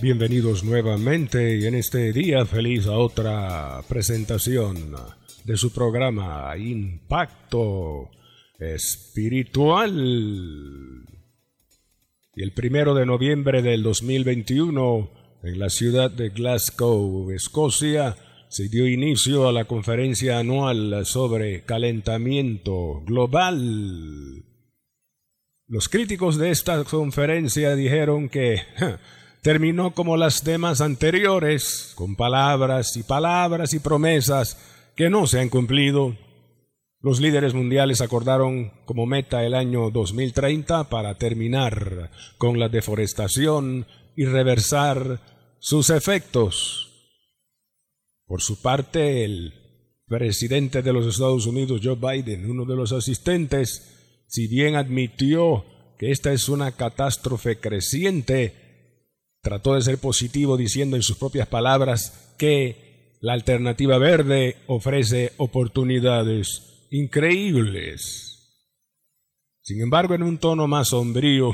Bienvenidos nuevamente y en este día feliz a otra presentación de su programa Impacto Espiritual. Y el primero de noviembre del 2021, en la ciudad de Glasgow, Escocia, se dio inicio a la conferencia anual sobre calentamiento global. Los críticos de esta conferencia dijeron que terminó como las demás anteriores, con palabras y palabras y promesas que no se han cumplido. Los líderes mundiales acordaron como meta el año 2030 para terminar con la deforestación y reversar sus efectos. Por su parte, el presidente de los Estados Unidos, Joe Biden, uno de los asistentes, si bien admitió que esta es una catástrofe creciente, trató de ser positivo diciendo en sus propias palabras que la alternativa verde ofrece oportunidades increíbles. Sin embargo, en un tono más sombrío,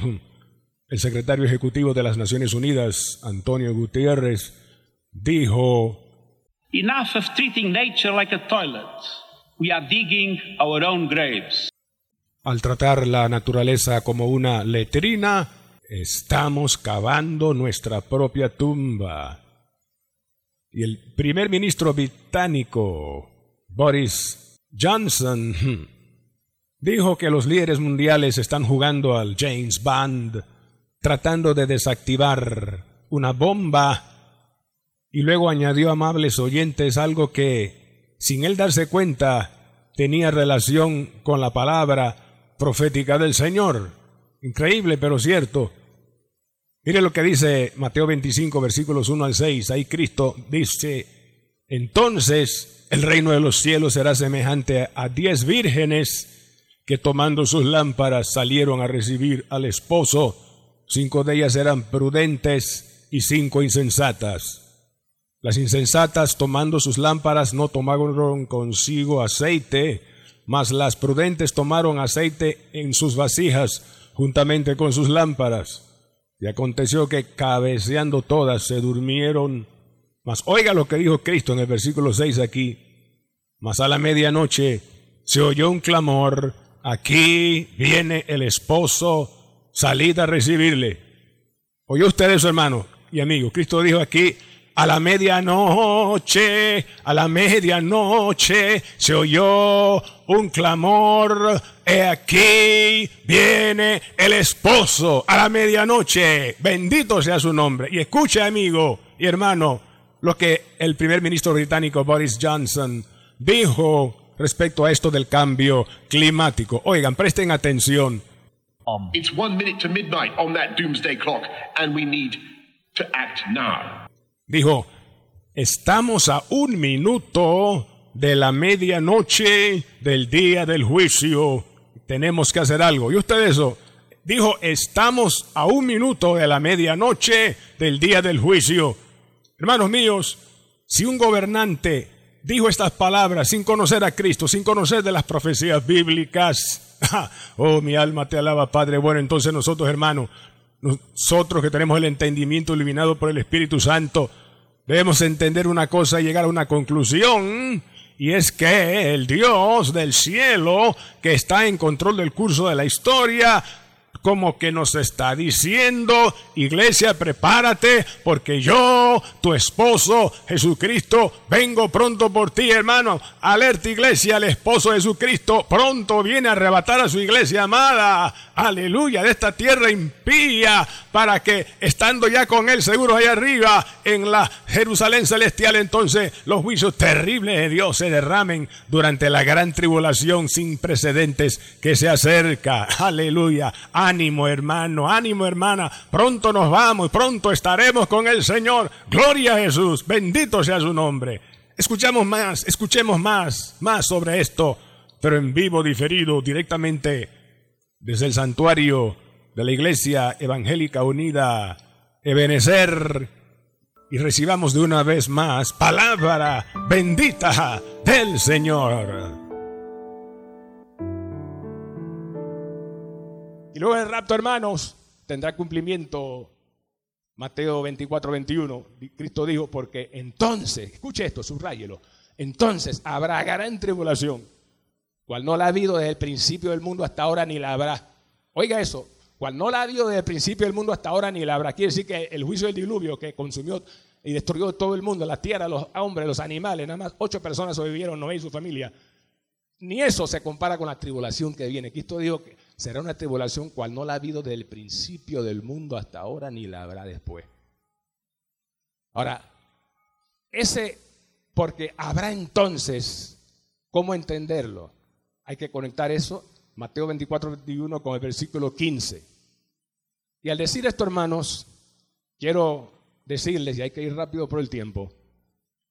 el secretario ejecutivo de las Naciones Unidas, Antonio Gutiérrez, dijo Enough of treating nature like a toilet. We are digging our own graves. Al tratar la naturaleza como una letrina, estamos cavando nuestra propia tumba. Y el primer ministro británico, Boris Johnson, dijo que los líderes mundiales están jugando al James Bond, tratando de desactivar una bomba y luego añadió amables oyentes algo que, sin él darse cuenta, tenía relación con la palabra profética del Señor. Increíble, pero cierto. Mire lo que dice Mateo 25, versículos 1 al 6. Ahí Cristo dice, entonces el reino de los cielos será semejante a diez vírgenes que tomando sus lámparas salieron a recibir al esposo. Cinco de ellas eran prudentes y cinco insensatas. Las insensatas tomando sus lámparas no tomaron consigo aceite, mas las prudentes tomaron aceite en sus vasijas juntamente con sus lámparas. Y aconteció que cabeceando todas se durmieron. Mas oiga lo que dijo Cristo en el versículo 6 aquí. Mas a la medianoche se oyó un clamor, aquí viene el esposo, salid a recibirle. ¿Oyó usted eso, hermano y amigo? Cristo dijo aquí, a la medianoche, a la medianoche se oyó un clamor. He aquí viene el esposo a la medianoche. Bendito sea su nombre. Y escuche, amigo y hermano, lo que el primer ministro británico Boris Johnson dijo respecto a esto del cambio climático. Oigan, presten atención. It's one minute to midnight on that doomsday clock, and we need to act now. Dijo, estamos a un minuto de la medianoche del día del juicio. Tenemos que hacer algo. ¿Y usted eso? Dijo, estamos a un minuto de la medianoche del día del juicio. Hermanos míos, si un gobernante dijo estas palabras sin conocer a Cristo, sin conocer de las profecías bíblicas, oh, mi alma te alaba, Padre. Bueno, entonces nosotros, hermanos, nosotros que tenemos el entendimiento iluminado por el Espíritu Santo, debemos entender una cosa y llegar a una conclusión. Y es que el Dios del cielo, que está en control del curso de la historia, como que nos está diciendo, iglesia, prepárate, porque yo, tu esposo Jesucristo, vengo pronto por ti, hermano. Alerta, iglesia, el esposo Jesucristo pronto viene a arrebatar a su iglesia amada, aleluya, de esta tierra impía, para que estando ya con él seguro allá arriba, en la Jerusalén celestial, entonces los juicios terribles de Dios se derramen durante la gran tribulación sin precedentes que se acerca, aleluya ánimo hermano, ánimo hermana, pronto nos vamos, pronto estaremos con el Señor. Gloria a Jesús, bendito sea su nombre. Escuchamos más, escuchemos más, más sobre esto, pero en vivo, diferido, directamente desde el santuario de la Iglesia Evangélica Unida, Ebenezer, y recibamos de una vez más palabra bendita del Señor. Luego el rapto, hermanos, tendrá cumplimiento Mateo 24, 21. Cristo dijo, porque entonces, escuche esto, subrayelo, entonces habrá gran tribulación, cual no la ha habido desde el principio del mundo hasta ahora ni la habrá. Oiga eso, cual no la ha habido desde el principio del mundo hasta ahora ni la habrá. Quiere decir que el juicio del diluvio que consumió y destruyó todo el mundo, la tierra, los hombres, los animales, nada más ocho personas sobrevivieron, Noé y su familia. Ni eso se compara con la tribulación que viene. Cristo dijo que será una tribulación cual no la ha habido desde el principio del mundo hasta ahora ni la habrá después. Ahora, ese, porque habrá entonces, ¿cómo entenderlo? Hay que conectar eso, Mateo 24, 21, con el versículo 15. Y al decir esto, hermanos, quiero decirles, y hay que ir rápido por el tiempo,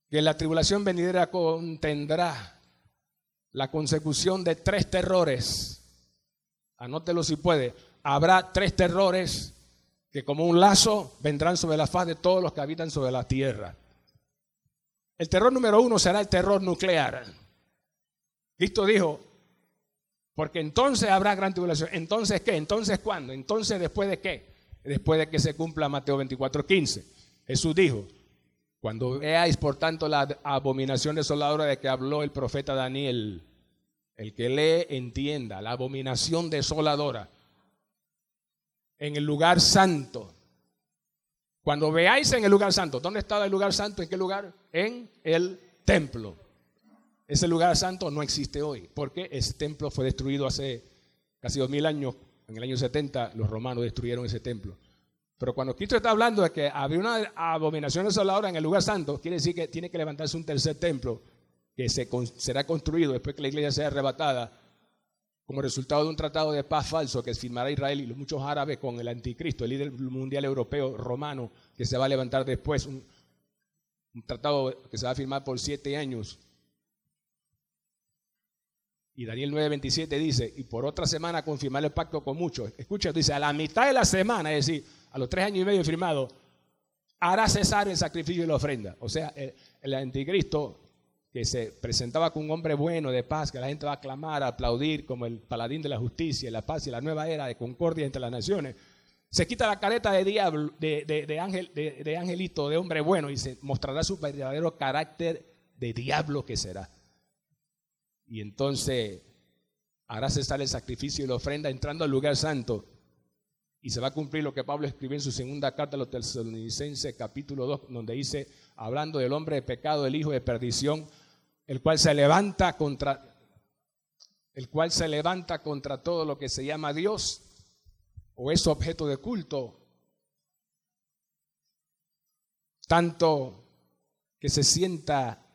que la tribulación venidera contendrá la consecución de tres terrores. Anótelo si puede. Habrá tres terrores que como un lazo vendrán sobre la faz de todos los que habitan sobre la tierra. El terror número uno será el terror nuclear. Cristo dijo, porque entonces habrá gran tribulación. ¿Entonces qué? ¿Entonces cuándo? ¿Entonces después de qué? Después de que se cumpla Mateo 24, 15. Jesús dijo, cuando veáis por tanto la abominación desoladora de que habló el profeta Daniel, el que lee entienda, la abominación desoladora en el lugar santo. Cuando veáis en el lugar santo, ¿dónde estaba el lugar santo? ¿En qué lugar? En el templo. Ese lugar santo no existe hoy, porque ese templo fue destruido hace casi dos mil años. En el año 70 los romanos destruyeron ese templo. Pero cuando Cristo está hablando de que había una abominación desoladora en el lugar santo, quiere decir que tiene que levantarse un tercer templo que se, será construido después que la iglesia sea arrebatada como resultado de un tratado de paz falso que firmará Israel y los muchos árabes con el anticristo, el líder mundial europeo romano, que se va a levantar después, un, tratado que se va a firmar por siete años. Y Daniel 9:27 dice, y por otra semana confirmar el pacto con muchos. Escucha, dice, a la mitad de la semana, es decir, a los tres años y medio firmado, hará cesar el sacrificio y la ofrenda. O sea, el anticristo que se presentaba como un hombre bueno, de paz, que la gente va a aclamar, a aplaudir como el paladín de la justicia, la paz y la nueva era de concordia entre las naciones, se quita la careta de diablo, de, ángel, de, angelito, de hombre bueno, y se mostrará su verdadero carácter de diablo que será. Y entonces hará cesar el sacrificio y la ofrenda entrando al lugar santo. Y se va a cumplir lo que Pablo escribió en su segunda carta a los tesalonicenses, capítulo 2, donde dice, hablando del hombre de pecado, el hijo de perdición, el cual se levanta contra el cual se levanta contra todo lo que se llama Dios o es objeto de culto, tanto que se sienta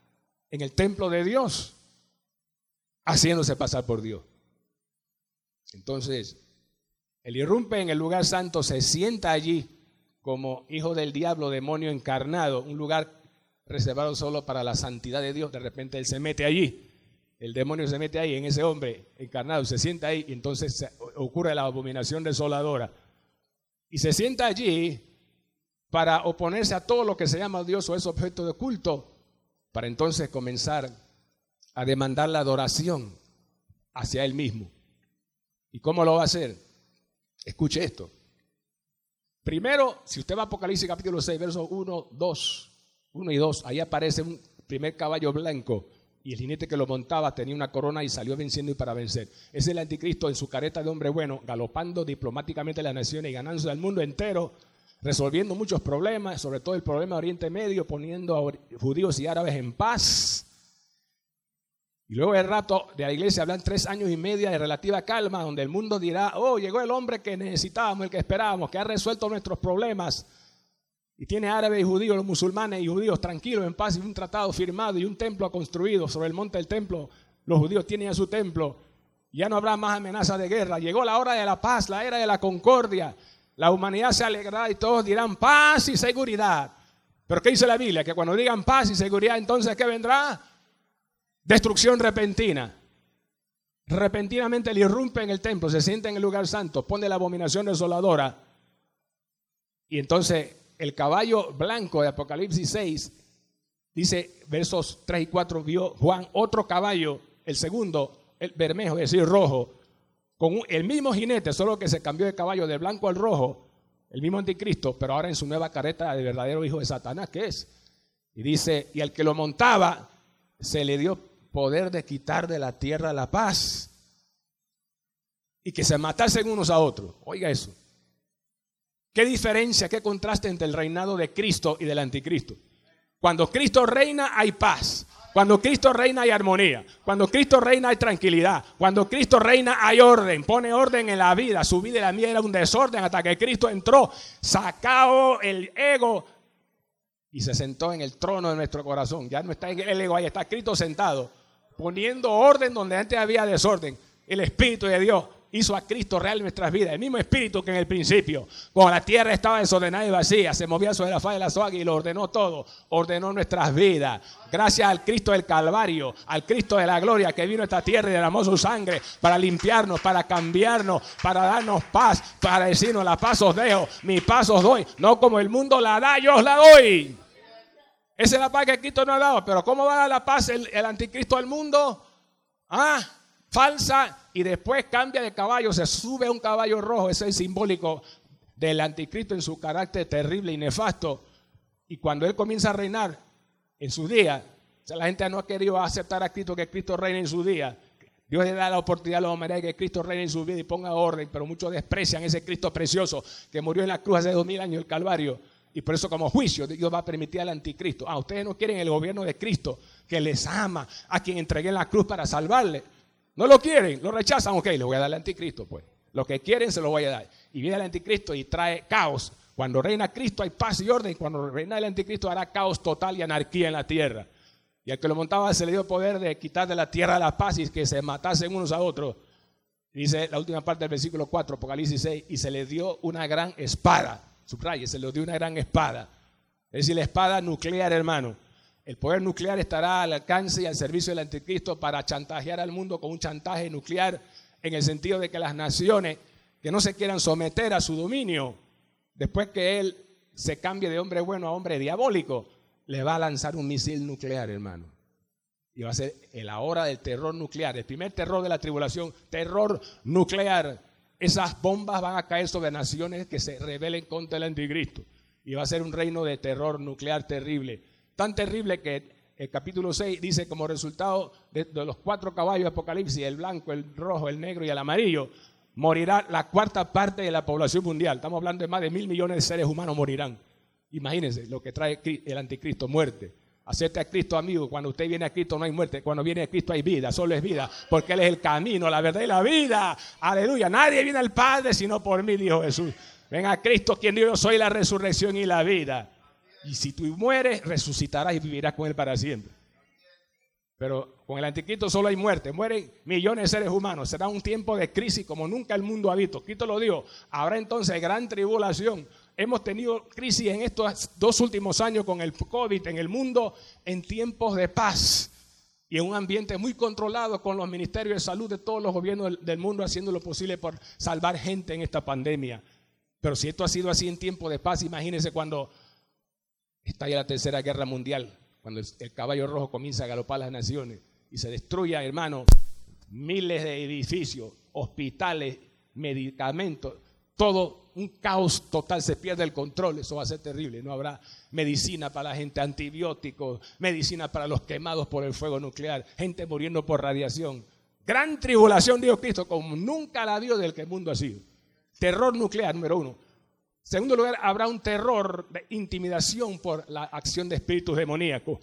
en el templo de Dios, haciéndose pasar por Dios. Entonces, el irrumpe en el lugar santo se sienta allí como hijo del diablo, demonio encarnado, un lugar reservado solo para la santidad de Dios, de repente él se mete allí, el demonio se mete ahí en ese hombre encarnado, se sienta ahí y entonces ocurre la abominación desoladora. Y se sienta allí para oponerse a todo lo que se llama Dios o es objeto de culto, para entonces comenzar a demandar la adoración hacia él mismo. ¿Y cómo lo va a hacer? Escuche esto. Primero, si usted va a Apocalipsis capítulo 6, versos 1, 2, 1 y 2, ahí aparece un primer caballo blanco y el jinete que lo montaba tenía una corona y salió venciendo y para vencer. Es el anticristo en su careta de hombre bueno, galopando diplomáticamente las naciones y ganándose al mundo entero, resolviendo muchos problemas, sobre todo el problema de Oriente Medio, poniendo a judíos y árabes en paz. Y luego el rato de la iglesia hablan tres años y medio de relativa calma, donde el mundo dirá, oh, llegó el hombre que necesitábamos, el que esperábamos, que ha resuelto nuestros problemas y tiene árabes y judíos, los musulmanes y judíos tranquilos, en paz, y un tratado firmado y un templo construido sobre el monte del templo. Los judíos tienen a su templo Ya no habrá más amenaza de guerra. Llegó la hora de la paz, la era de la concordia. La humanidad se alegrará y todos dirán paz y seguridad. Pero ¿qué dice la Biblia? Que cuando digan paz y seguridad, entonces ¿qué vendrá? Destrucción repentina. Repentinamente le irrumpe en el templo, se sienta en el lugar santo, pone la abominación desoladora. Y entonces el caballo blanco de Apocalipsis 6, dice versos 3 y 4, vio Juan otro caballo, el segundo, el bermejo, es decir, rojo, con el mismo jinete, solo que se cambió de caballo de blanco al rojo, el mismo anticristo, pero ahora en su nueva careta de verdadero hijo de Satanás, que es. Y dice, y al que lo montaba, se le dio poder de quitar de la tierra la paz y que se matasen unos a otros. Oiga eso. ¿Qué diferencia, qué contraste entre el reinado de Cristo y del anticristo? Cuando Cristo reina hay paz. Cuando Cristo reina hay armonía. Cuando Cristo reina hay tranquilidad. Cuando Cristo reina hay orden. Pone orden en la vida. Su vida y la mía era un desorden hasta que Cristo entró, sacó el ego y se sentó en el trono de nuestro corazón. Ya no está el ego ahí, está Cristo sentado, poniendo orden donde antes había desorden. El Espíritu de Dios hizo a Cristo real en nuestras vidas. El mismo espíritu que en el principio, cuando la tierra estaba desordenada y vacía, se movía sobre la faz de la soga y lo ordenó todo. Ordenó nuestras vidas. Gracias al Cristo del Calvario, al Cristo de la gloria que vino a esta tierra y derramó su sangre para limpiarnos, para cambiarnos, para darnos paz, para decirnos la paz os dejo, mi paz os doy. No como el mundo la da, yo os la doy. Esa es la paz que Cristo nos ha dado. Pero ¿cómo va a dar la paz el, el anticristo al mundo? Ah, falsa y después cambia de caballo, se sube a un caballo rojo, ese es simbólico del anticristo en su carácter terrible y nefasto. Y cuando él comienza a reinar en su día, la gente no ha querido aceptar a Cristo que Cristo reine en su día. Dios le da la oportunidad a los hombres que Cristo reine en su vida y ponga orden, pero muchos desprecian ese Cristo precioso que murió en la cruz hace dos mil años, el Calvario. Y por eso como juicio Dios va a permitir al anticristo. Ah, ustedes no quieren el gobierno de Cristo, que les ama, a quien entregué en la cruz para salvarle. No lo quieren, lo rechazan, ok, le voy a dar al anticristo, pues. Lo que quieren se lo voy a dar. Y viene el anticristo y trae caos. Cuando reina Cristo hay paz y orden. Cuando reina el anticristo hará caos total y anarquía en la tierra. Y al que lo montaba se le dio poder de quitar de la tierra la paz y que se matasen unos a otros. Dice la última parte del versículo 4, Apocalipsis 6, y se le dio una gran espada. Subraye, se le dio una gran espada. Es decir, la espada nuclear, hermano. El poder nuclear estará al alcance y al servicio del anticristo para chantajear al mundo con un chantaje nuclear en el sentido de que las naciones que no se quieran someter a su dominio, después que él se cambie de hombre bueno a hombre diabólico, le va a lanzar un misil nuclear, hermano. Y va a ser la hora del terror nuclear, el primer terror de la tribulación, terror nuclear. Esas bombas van a caer sobre naciones que se rebelen contra el anticristo. Y va a ser un reino de terror nuclear terrible tan terrible que el capítulo 6 dice como resultado de, los cuatro caballos de Apocalipsis, el blanco, el rojo, el negro y el amarillo, morirá la cuarta parte de la población mundial. Estamos hablando de más de mil millones de seres humanos morirán. Imagínense lo que trae el anticristo, muerte. Acepte a Cristo, amigo. Cuando usted viene a Cristo no hay muerte. Cuando viene a Cristo hay vida, solo es vida. Porque Él es el camino, la verdad y la vida. Aleluya. Nadie viene al Padre sino por mí, dijo Jesús. Ven a Cristo, quien dijo, yo soy la resurrección y la vida. Y si tú mueres, resucitarás y vivirás con Él para siempre. Pero con el anticristo solo hay muerte. Mueren millones de seres humanos. Será un tiempo de crisis como nunca el mundo ha visto. Cristo lo dijo. Habrá entonces gran tribulación. Hemos tenido crisis en estos dos últimos años con el COVID en el mundo en tiempos de paz y en un ambiente muy controlado con los ministerios de salud de todos los gobiernos del mundo haciendo lo posible por salvar gente en esta pandemia. Pero si esto ha sido así en tiempos de paz, imagínense cuando Está ya la tercera guerra mundial, cuando el, caballo rojo comienza a galopar las naciones y se destruya, hermano, miles de edificios, hospitales, medicamentos, todo un caos total, se pierde el control, eso va a ser terrible, no habrá medicina para la gente, antibióticos, medicina para los quemados por el fuego nuclear, gente muriendo por radiación. Gran tribulación, dijo Cristo, como nunca la dio del que el mundo ha sido. Terror nuclear, número uno. Segundo lugar, habrá un terror de intimidación por la acción de espíritus demoníacos.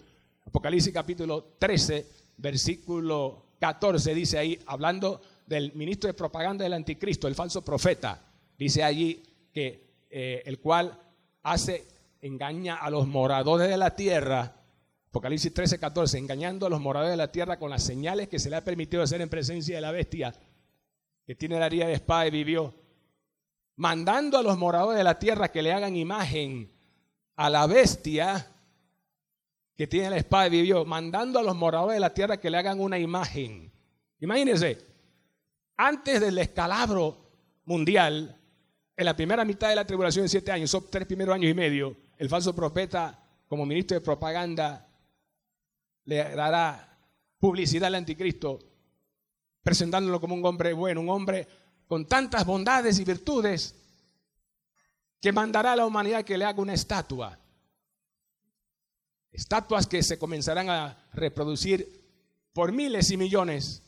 Apocalipsis capítulo 13, versículo 14 dice ahí, hablando del ministro de propaganda del anticristo, el falso profeta, dice allí que eh, el cual hace, engaña a los moradores de la tierra, Apocalipsis 13, 14, engañando a los moradores de la tierra con las señales que se le ha permitido hacer en presencia de la bestia que tiene la herida de espada y vivió, mandando a los moradores de la tierra que le hagan imagen a la bestia que tiene la espada y vivió, mandando a los moradores de la tierra que le hagan una imagen. Imagínense, antes del escalabro mundial, en la primera mitad de la tribulación de siete años, son tres primeros años y medio, el falso profeta, como ministro de propaganda, le dará publicidad al anticristo, presentándolo como un hombre bueno, un hombre con tantas bondades y virtudes, que mandará a la humanidad que le haga una estatua. Estatuas que se comenzarán a reproducir por miles y millones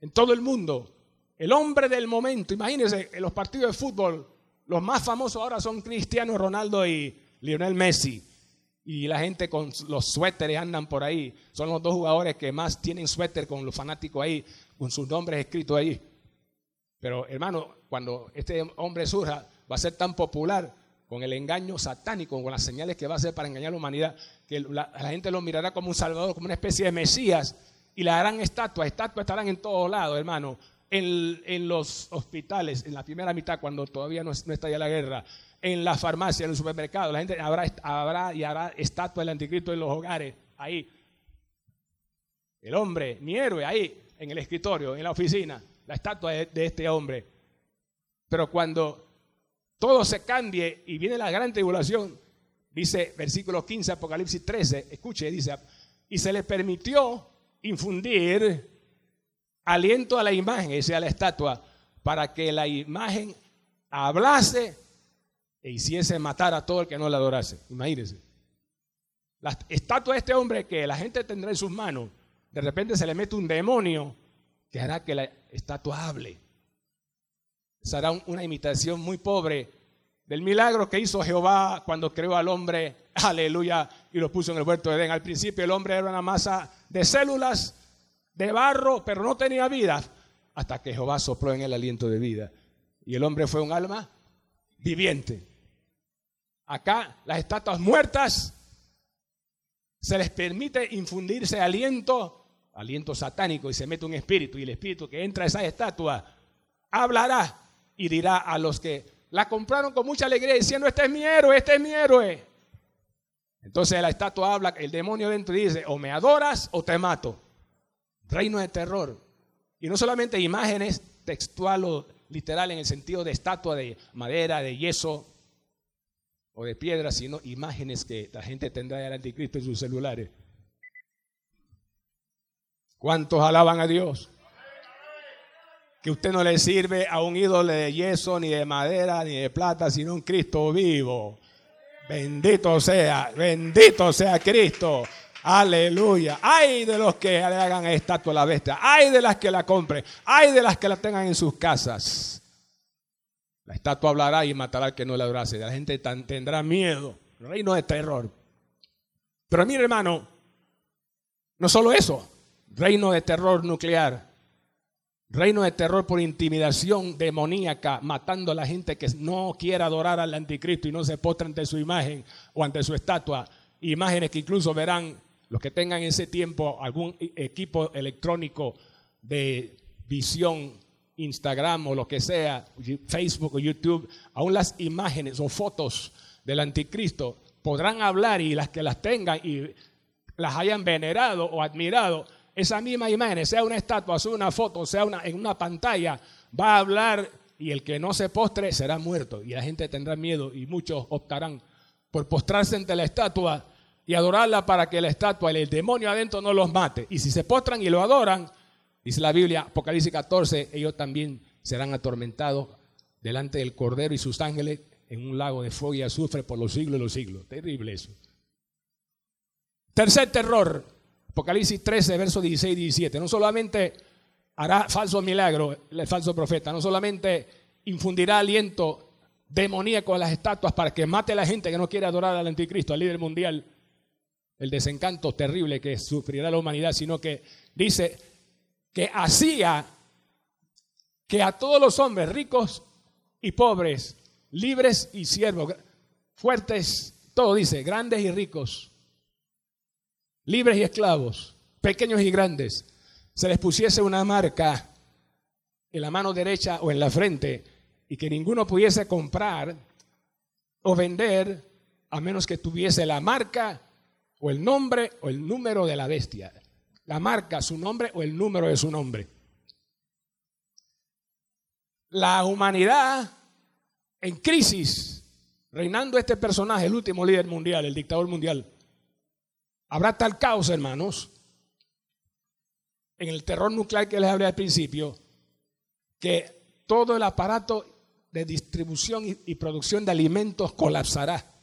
en todo el mundo. El hombre del momento, imagínense, en los partidos de fútbol, los más famosos ahora son Cristiano Ronaldo y Lionel Messi. Y la gente con los suéteres andan por ahí. Son los dos jugadores que más tienen suéter con los fanáticos ahí, con sus nombres escritos ahí. Pero hermano, cuando este hombre surja, va a ser tan popular con el engaño satánico, con las señales que va a hacer para engañar a la humanidad, que la, gente lo mirará como un salvador, como una especie de Mesías, y le harán estatuas. Estatuas estarán en todos lados, hermano. En, los hospitales, en la primera mitad, cuando todavía no, está ya la guerra, en la farmacia, en el supermercado, la gente habrá, habrá y hará estatuas del anticristo en los hogares, ahí. El hombre, mi héroe, ahí, en el escritorio, en la oficina, la estatua de, de este hombre. Pero cuando todo se cambie y viene la gran tribulación, dice versículo 15, Apocalipsis 13, escuche, dice, y se le permitió infundir aliento a la imagen, ese a la estatua, para que la imagen hablase e hiciese matar a todo el que no la adorase. Imagínense. La estatua de este hombre que la gente tendrá en sus manos, de repente se le mete un demonio que hará que la estatua hable será una imitación muy pobre del milagro que hizo Jehová cuando creó al hombre, aleluya, y lo puso en el huerto de Edén. Al principio el hombre era una masa de células, de barro, pero no tenía vida, hasta que Jehová sopló en el aliento de vida. Y el hombre fue un alma viviente. Acá las estatuas muertas se les permite infundirse aliento, aliento satánico, y se mete un espíritu, y el espíritu que entra a esa estatua hablará y dirá a los que la compraron con mucha alegría diciendo, este es mi héroe, este es mi héroe. Entonces la estatua habla, el demonio dentro dice, o me adoras o te mato. Reino de terror. Y no solamente imágenes textual o literal en el sentido de estatua de madera, de yeso o de piedra, sino imágenes que la gente tendrá del anticristo en sus celulares. ¿Cuántos alaban a Dios? que usted no le sirve a un ídolo de yeso, ni de madera, ni de plata, sino un Cristo vivo. Bendito sea, bendito sea Cristo. Aleluya. Ay de los que le hagan estatua a la bestia. Ay de las que la compren. Ay de las que la tengan en sus casas. La estatua hablará y matará al que no la adorase. La gente tendrá miedo. Reino de terror. Pero mire, hermano, no solo eso. Reino de terror nuclear. Reino de terror por intimidación demoníaca, matando a la gente que no quiere adorar al anticristo y no se postra ante su imagen o ante su estatua. Imágenes que incluso verán los que tengan en ese tiempo algún equipo electrónico de visión, Instagram o lo que sea, Facebook o YouTube, aún las imágenes o fotos del anticristo podrán hablar y las que las tengan y las hayan venerado o admirado esa misma imagen, sea una estatua, sea una foto, sea una, en una pantalla, va a hablar y el que no se postre será muerto. Y la gente tendrá miedo y muchos optarán por postrarse ante la estatua y adorarla para que la estatua, el demonio adentro no los mate. Y si se postran y lo adoran, dice la Biblia, Apocalipsis 14, ellos también serán atormentados delante del Cordero y sus ángeles en un lago de fuego y azufre por los siglos de los siglos. Terrible eso. Tercer terror, Apocalipsis 13, versos 16 y 17. No solamente hará falso milagro el falso profeta, no solamente infundirá aliento demoníaco a las estatuas para que mate a la gente que no quiere adorar al anticristo, al líder mundial, el desencanto terrible que sufrirá la humanidad, sino que dice que hacía que a todos los hombres ricos y pobres, libres y siervos, fuertes, todo dice, grandes y ricos, libres y esclavos, pequeños y grandes, se les pusiese una marca en la mano derecha o en la frente y que ninguno pudiese comprar o vender a menos que tuviese la marca o el nombre o el número de la bestia. La marca, su nombre o el número de su nombre. La humanidad en crisis, reinando este personaje, el último líder mundial, el dictador mundial. Habrá tal caos, hermanos, en el terror nuclear que les hablé al principio, que todo el aparato de distribución y, producción de alimentos colapsará.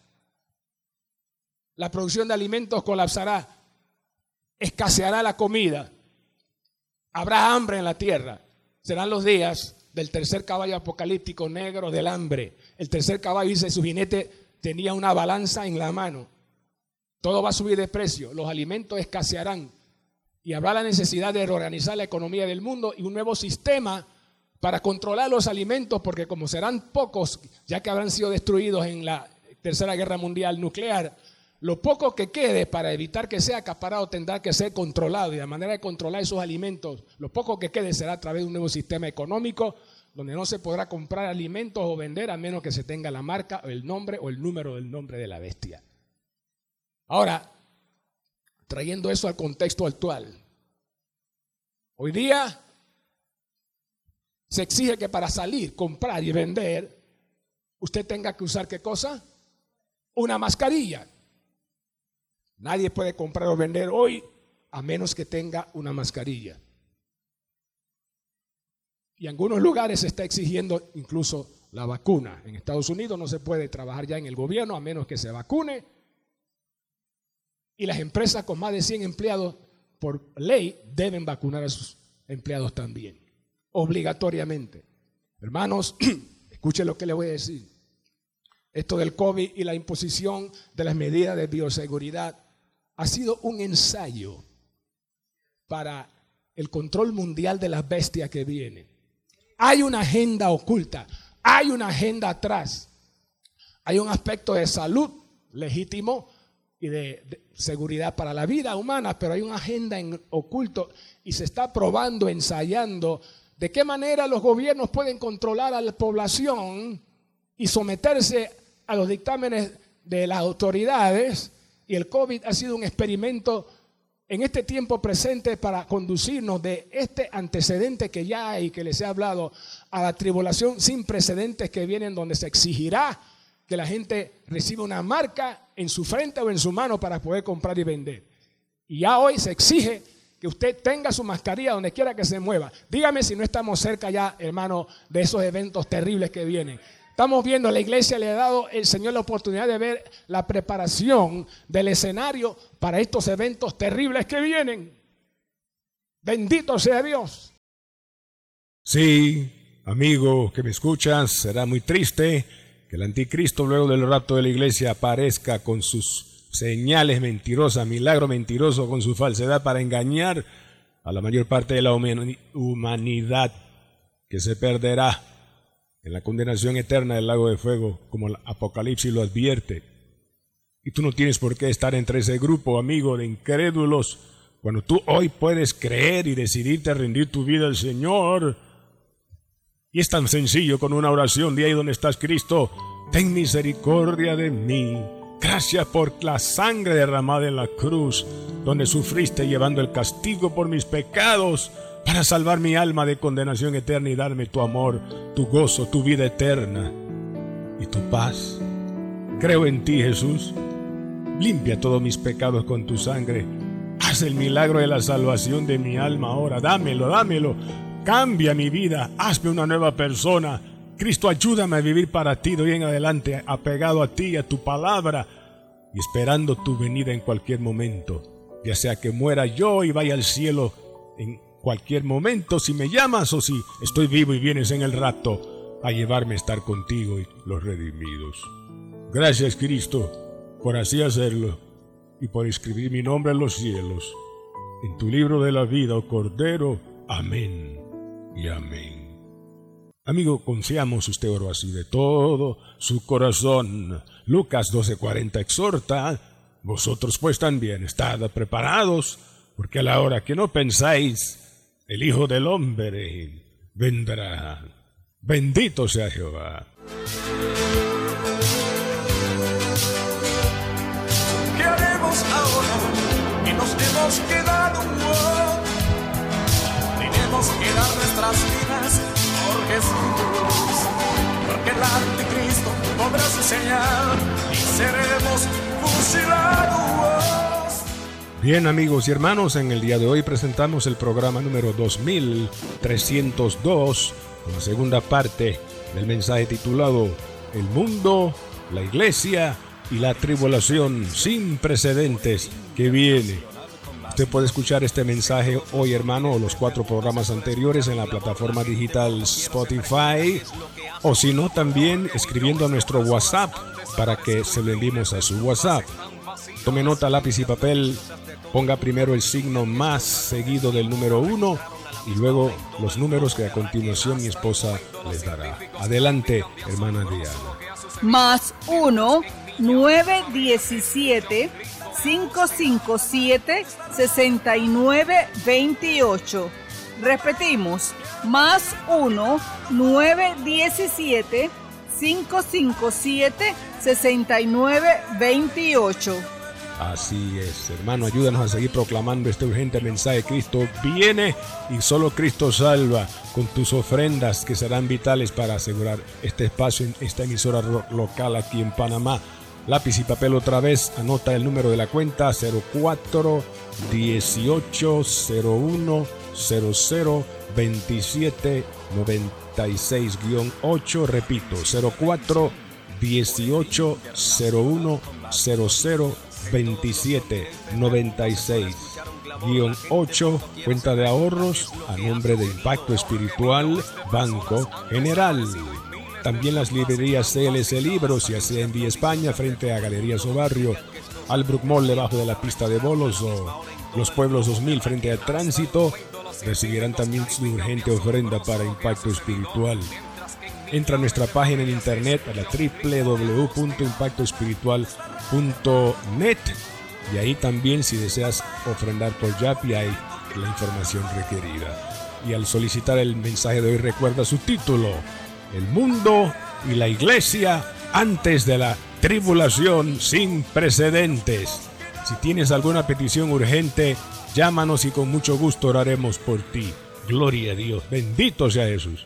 La producción de alimentos colapsará, escaseará la comida, habrá hambre en la tierra. Serán los días del tercer caballo apocalíptico negro del hambre. El tercer caballo dice, su jinete tenía una balanza en la mano. Todo va a subir de precio, los alimentos escasearán y habrá la necesidad de reorganizar la economía del mundo y un nuevo sistema para controlar los alimentos, porque como serán pocos, ya que habrán sido destruidos en la Tercera Guerra Mundial nuclear, lo poco que quede para evitar que sea acaparado tendrá que ser controlado y la manera de controlar esos alimentos, lo poco que quede será a través de un nuevo sistema económico donde no se podrá comprar alimentos o vender a menos que se tenga la marca o el nombre o el número del nombre de la bestia. Ahora, trayendo eso al contexto actual, hoy día se exige que para salir, comprar y vender, usted tenga que usar qué cosa? Una mascarilla. Nadie puede comprar o vender hoy a menos que tenga una mascarilla. Y en algunos lugares se está exigiendo incluso la vacuna. En Estados Unidos no se puede trabajar ya en el gobierno a menos que se vacune. Y las empresas con más de 100 empleados, por ley, deben vacunar a sus empleados también, obligatoriamente. Hermanos, escuchen lo que les voy a decir. Esto del COVID y la imposición de las medidas de bioseguridad ha sido un ensayo para el control mundial de las bestias que vienen. Hay una agenda oculta, hay una agenda atrás. Hay un aspecto de salud legítimo y de, seguridad para la vida humana, pero hay una agenda en oculto y se está probando, ensayando de qué manera los gobiernos pueden controlar a la población y someterse a los dictámenes de las autoridades y el COVID ha sido un experimento en este tiempo presente para conducirnos de este antecedente que ya hay, que les he hablado, a la tribulación sin precedentes que vienen donde se exigirá que la gente reciba una marca en su frente o en su mano para poder comprar y vender. Y ya hoy se exige que usted tenga su mascarilla donde quiera que se mueva. Dígame si no estamos cerca ya, hermano, de esos eventos terribles que vienen. Estamos viendo, la iglesia le ha dado el Señor la oportunidad de ver la preparación del escenario para estos eventos terribles que vienen. Bendito sea Dios. Sí, amigo que me escuchas, será muy triste que el anticristo luego del rapto de la iglesia aparezca con sus señales mentirosas, milagro mentiroso, con su falsedad para engañar a la mayor parte de la humanidad que se perderá en la condenación eterna del lago de fuego, como el Apocalipsis lo advierte. Y tú no tienes por qué estar entre ese grupo, amigo, de incrédulos, cuando tú hoy puedes creer y decidirte a rendir tu vida al Señor. Y es tan sencillo con una oración de ahí donde estás Cristo. Ten misericordia de mí. Gracias por la sangre derramada en la cruz, donde sufriste llevando el castigo por mis pecados para salvar mi alma de condenación eterna y darme tu amor, tu gozo, tu vida eterna y tu paz. Creo en ti, Jesús. Limpia todos mis pecados con tu sangre. Haz el milagro de la salvación de mi alma ahora. Dámelo, dámelo. Cambia mi vida. Hazme una nueva persona. Cristo, ayúdame a vivir para ti de hoy en adelante, apegado a ti, a tu palabra y esperando tu venida en cualquier momento. Ya sea que muera yo y vaya al cielo en cualquier momento si me llamas o si estoy vivo y vienes en el rato a llevarme a estar contigo y los redimidos. Gracias Cristo por así hacerlo y por escribir mi nombre en los cielos. En tu libro de la vida, oh Cordero. Amén y amén. Amigo, confiamos usted oro así de todo su corazón. Lucas 12:40 exhorta, vosotros pues también estad preparados, porque a la hora que no pensáis, el Hijo del Hombre vendrá. Bendito sea Jehová. ¿Qué haremos ahora que nos hemos quedado? Tenemos que dar nuestras vidas por Jesús, porque el anticristo pondrá su señal y seremos fusilados. Bien amigos y hermanos, en el día de hoy presentamos el programa número 2302, con la segunda parte del mensaje titulado El mundo, la iglesia y la tribulación sin precedentes que viene. Usted puede escuchar este mensaje hoy, hermano, o los cuatro programas anteriores en la plataforma digital Spotify, o si no, también escribiendo a nuestro WhatsApp para que se lo enviemos a su WhatsApp. Tome nota, lápiz y papel, ponga primero el signo más seguido del número uno y luego los números que a continuación mi esposa les dará. Adelante, hermana Diana. Más 1 917 557 6928. Repetimos, más 1 917 557 6928. Así es, hermano, ayúdanos a seguir proclamando este urgente mensaje. Cristo viene y solo Cristo salva con tus ofrendas que serán vitales para asegurar este espacio en esta emisora local aquí en Panamá. Lápiz y papel otra vez, anota el número de la cuenta 04 18 01 00 27 96 8, repito, 04 18 01 00 27 96 8 cuenta de ahorros a nombre de Impacto Espiritual Banco General. También las librerías CLC Libros, en Vía España frente a Galerías o Barrio, Albrook Mall debajo de la pista de bolos o Los Pueblos 2000 frente al Tránsito, recibirán también su urgente ofrenda para Impacto Espiritual. Entra a nuestra página en internet a la www.impactoespiritual.net y ahí también si deseas ofrendar por Yapi hay la información requerida. Y al solicitar el mensaje de hoy recuerda su título, El mundo y la iglesia antes de la tribulación sin precedentes. Si tienes alguna petición urgente, llámanos y con mucho gusto oraremos por ti. Gloria a Dios. Bendito sea Jesús.